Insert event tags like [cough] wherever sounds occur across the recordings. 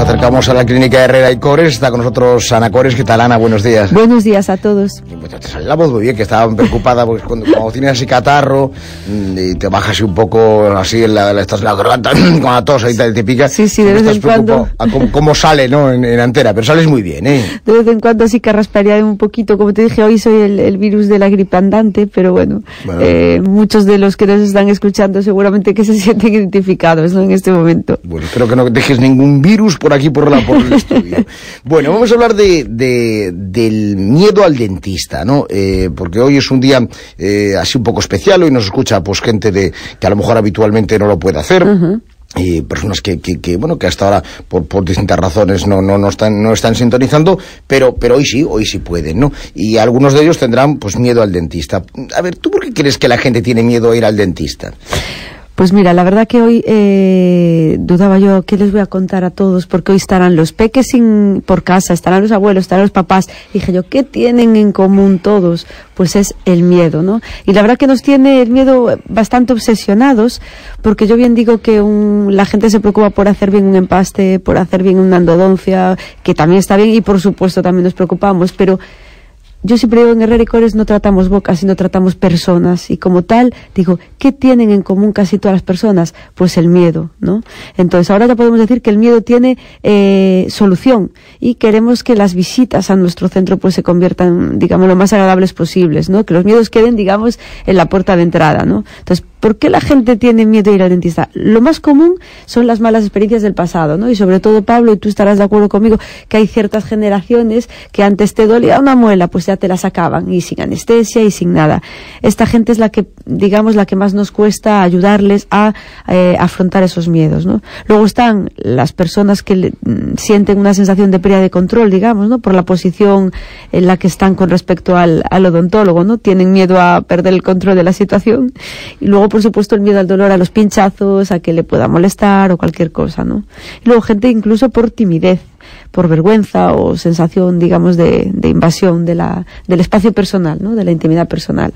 nos acercamos a la clínica Herrera y Cores. Está con nosotros Ana Cores. ¿Qué tal, Ana? Buenos días. Buenos días a todos. Te sale la voz muy bien, que estaba preocupada porque cuando, cuando tienes así catarro mm, y te bajas así un poco así en la, estás en la garganta [clears throat] con la tos ahí te, te pica. Sí, sí, de vez en cuando. A cómo, cómo, sale, ¿no? En, en, antera, pero sales muy bien, ¿eh? De vez en cuando sí carraspearía un poquito. Como te dije, hoy soy el, el virus de la gripe andante, pero bueno, bueno. Eh, muchos de los que nos están escuchando seguramente que se [laughs] sienten identificados, ¿no? En este momento. Bueno, espero que no dejes ningún virus por aquí, por, la, por el estudio. [laughs] Bueno, vamos a hablar de, de, del miedo al dentista, ¿no? Eh, porque hoy es un día eh, así un poco especial, hoy nos escucha pues gente de que a lo mejor habitualmente no lo puede hacer. Uh -huh. Y personas que, que, que, bueno que hasta ahora por, por distintas razones no, no, no están no están sintonizando pero pero hoy sí hoy sí pueden no y algunos de ellos tendrán pues miedo al dentista a ver tú por qué crees que la gente tiene miedo a ir al dentista pues mira, la verdad que hoy eh, dudaba yo qué les voy a contar a todos, porque hoy estarán los peques por casa, estarán los abuelos, estarán los papás. Dije yo, ¿qué tienen en común todos? Pues es el miedo, ¿no? Y la verdad que nos tiene el miedo bastante obsesionados, porque yo bien digo que un, la gente se preocupa por hacer bien un empaste, por hacer bien una endodoncia, que también está bien, y por supuesto también nos preocupamos, pero yo siempre digo en Herrera y Cores no tratamos bocas, sino tratamos personas. Y como tal, digo, ¿qué tienen en común casi todas las personas? Pues el miedo, ¿no? Entonces ahora ya podemos decir que el miedo tiene eh, solución y queremos que las visitas a nuestro centro pues se conviertan, digamos, lo más agradables posibles, ¿no? Que los miedos queden, digamos, en la puerta de entrada, ¿no? Entonces, ¿por qué la gente tiene miedo a ir al dentista? Lo más común son las malas experiencias del pasado, ¿no? Y sobre todo, Pablo, y tú estarás de acuerdo conmigo, que hay ciertas generaciones que antes te dolía una muela, pues ya te la sacaban, y sin anestesia y sin nada. Esta gente es la que, digamos, la que más nos cuesta ayudarles a eh, afrontar esos miedos, ¿no? Luego están las personas que le, sienten una sensación de pérdida de control, digamos, ¿no? Por la posición en la que están con respecto al, al odontólogo, ¿no? Tienen miedo a perder el control de la situación. Y luego, por supuesto, el miedo al dolor, a los pinchazos, a que le pueda molestar o cualquier cosa, ¿no? Y luego gente incluso por timidez, por vergüenza o sensación, digamos, de, de invasión de la, del espacio personal, ¿no? De la intimidad personal.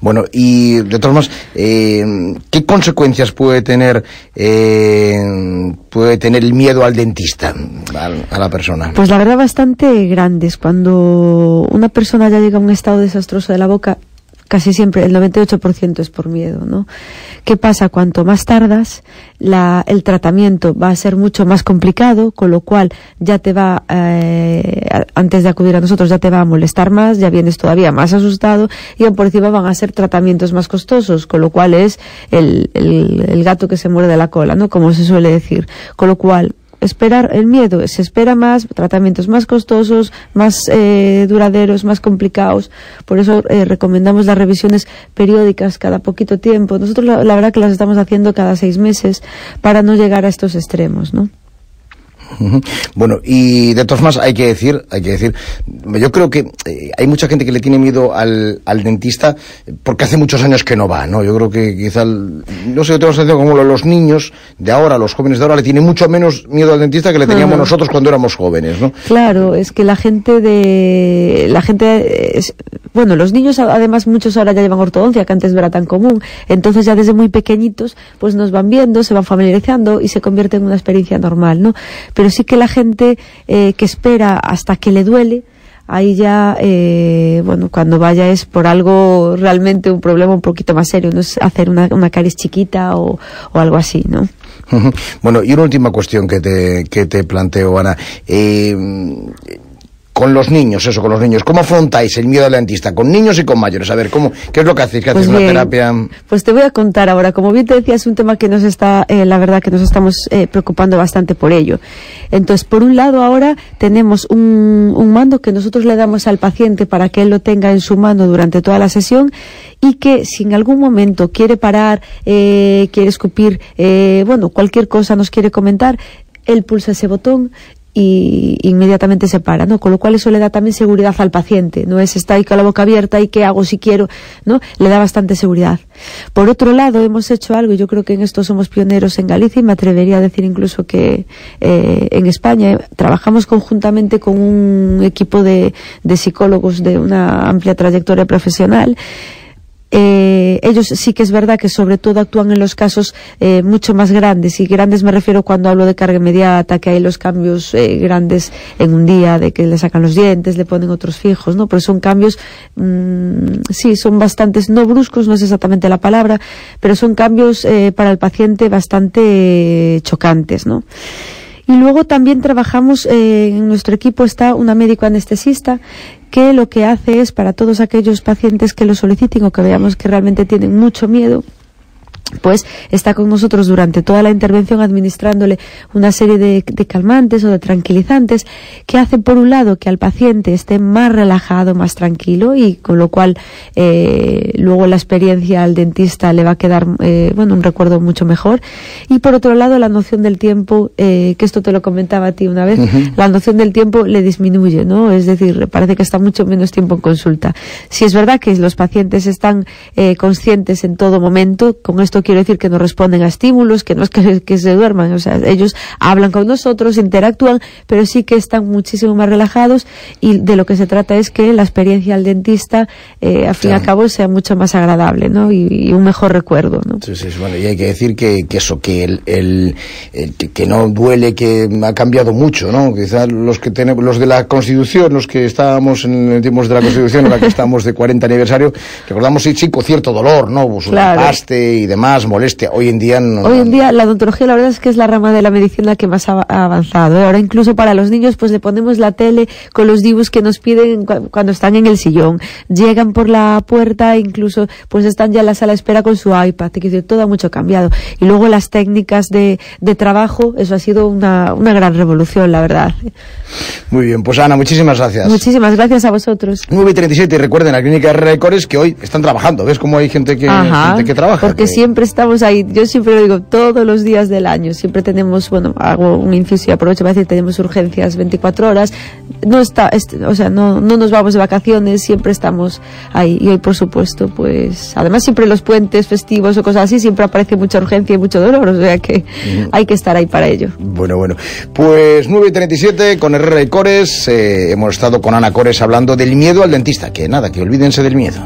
Bueno, y de todas formas, eh, ¿qué consecuencias puede tener eh, puede tener el miedo al dentista, a, a, la persona? Pues la verdad bastante grandes. Cuando una persona ya llega a un estado desastroso de la boca, casi siempre el 98% es por miedo, ¿no? ¿Qué pasa? Cuanto más tardas, la, el tratamiento va a ser mucho más complicado, con lo cual ya te va, eh, antes de acudir a nosotros, ya te va a molestar más, ya vienes todavía más asustado y por encima van a ser tratamientos más costosos, con lo cual es el, el, el gato que se muerde la cola, ¿no? Como se suele decir. Con lo cual, esperar el miedo, se espera más, tratamientos más costosos, más eh, duraderos, más complicados. Por eso eh, recomendamos las revisiones periódicas cada poquito tiempo. Nosotros la, la, verdad que las estamos haciendo cada seis meses para no llegar a estos extremos, ¿no? [laughs] Bueno, y de todas maneras hay que decir, hay que decir, yo creo que eh, hay mucha gente que le tiene miedo al, al, dentista porque hace muchos años que no va, ¿no? Yo creo que quizá, no sé, tengo sensación como los niños de ahora, los jóvenes de ahora, le tienen mucho menos miedo al dentista que le teníamos uh -huh. nosotros cuando éramos jóvenes, ¿no? Claro, es que la gente de, la gente, es, bueno, los niños además muchos ahora ya llevan ortodoncia, que antes no era tan común, entonces ya desde muy pequeñitos, pues nos van viendo, se van familiarizando y se convierte en una experiencia normal, ¿no? Pero sí que la gente eh, que espera hasta que le duele, ahí ya, eh, bueno, cuando vaya es por algo realmente un problema un poquito más serio, no es hacer una, una caries chiquita o, o algo así, ¿no? [laughs] Bueno, y una última cuestión que te, que te planteo, Ana. Eh, con los niños, eso, con los niños. ¿Cómo afrontáis el miedo al dentista? Con niños y con mayores. A ver, ¿cómo, ¿qué es lo que hacéis? ¿Qué pues hacéis? Bien, ¿Una terapia? Pues te voy a contar ahora. Como bien te decía, es un tema que nos está, eh, la verdad, que nos estamos eh, preocupando bastante por ello. Entonces, por un lado, ahora tenemos un, un mando que nosotros le damos al paciente para que él lo tenga en su mano durante toda la sesión y que si en algún momento quiere parar, eh, quiere escupir, eh, bueno, cualquier cosa nos quiere comentar, él pulsa ese botón y inmediatamente se para, ¿no? Con lo cual eso le da también seguridad al paciente, no es está ahí con la boca abierta y qué hago si quiero, ¿no? Le da bastante seguridad. Por otro lado, hemos hecho algo, yo creo que en esto somos pioneros en Galicia y me atrevería a decir incluso que eh, en España trabajamos conjuntamente con un equipo de, de psicólogos de una amplia trayectoria profesional eh, ellos sí que es verdad que sobre todo actúan en los casos eh, mucho más grandes. Y grandes me refiero cuando hablo de carga inmediata que hay los cambios eh, grandes en un día de que le sacan los dientes le ponen otros fijos no pero son cambios mmm, sí son bastantes no bruscos no es exactamente la palabra pero son cambios eh, para el paciente bastante chocantes no y luego también trabajamos, eh, en nuestro equipo está una médico anestesista que lo que hace es para todos aquellos pacientes que lo soliciten o que veamos que realmente tienen mucho miedo, pues está con nosotros durante toda la intervención administrándole una serie de, de, calmantes o de tranquilizantes que hacen por un lado que al paciente esté más relajado, más tranquilo y con lo cual eh, luego la experiencia al dentista le va a quedar eh, bueno un recuerdo mucho mejor. Y por otro lado la noción del tiempo eh, que esto te lo comentaba a ti una vez uh -huh. la noción del tiempo le disminuye no es decir parece que está mucho menos tiempo en consulta. Si es verdad que los pacientes están eh, conscientes en todo momento con esto quiero decir que no responden a estímulos, que no es que, [laughs] que, se duerman, o sea, ellos hablan con nosotros, interactúan, pero sí que están muchísimo más relajados y de lo que se trata es que la experiencia al dentista, eh, al fin y al cabo, sea mucho más agradable, ¿no? Y, y, un mejor recuerdo, ¿no? Sí, sí, bueno, y hay que decir que, que eso, que el, el, el que, que, no duele, que ha cambiado mucho, ¿no? Quizás los que tenemos, los de la Constitución, los que estábamos en el tiempos de la Constitución, ahora que estamos de 40 aniversario, recordamos sí, sí, con cierto dolor, ¿no? Pues claro. paste y demás, molestia. Hoy en día no. Hoy en día la odontología la verdad es que es la rama de la medicina que más ha, avanzado. ¿eh? Ahora incluso para los niños pues le ponemos la tele con los dibujos que nos piden cuando están en el sillón. Llegan por la puerta, incluso pues están ya en la sala de espera con su iPad. Decir, todo ha mucho cambiado. Y luego las técnicas de, de trabajo, eso ha sido una, una gran revolución, la verdad. Muy bien, pues Ana, muchísimas gracias. Muchísimas gracias a vosotros. 9 y 37, y recuerden, la clínica de Cores que hoy están trabajando. ¿Ves cómo hay gente que, Ajá, gente que trabaja? Porque que... siempre estamos ahí, yo siempre lo digo, todos los días del año, siempre tenemos, bueno, hago un inciso y aprovecho para decir, tenemos urgencias 24 horas, no está, este, o sea, no, no nos vamos de vacaciones, siempre estamos ahí, y hoy por supuesto, pues, además siempre los puentes festivos o cosas así, siempre aparece mucha urgencia y mucho dolor, o sea que -huh. hay que estar ahí para ello. Bueno, bueno, pues 9 y 37 con Herrera y Cores, eh, hemos estado con Ana Cores hablando del miedo al dentista, que nada, que olvídense del miedo.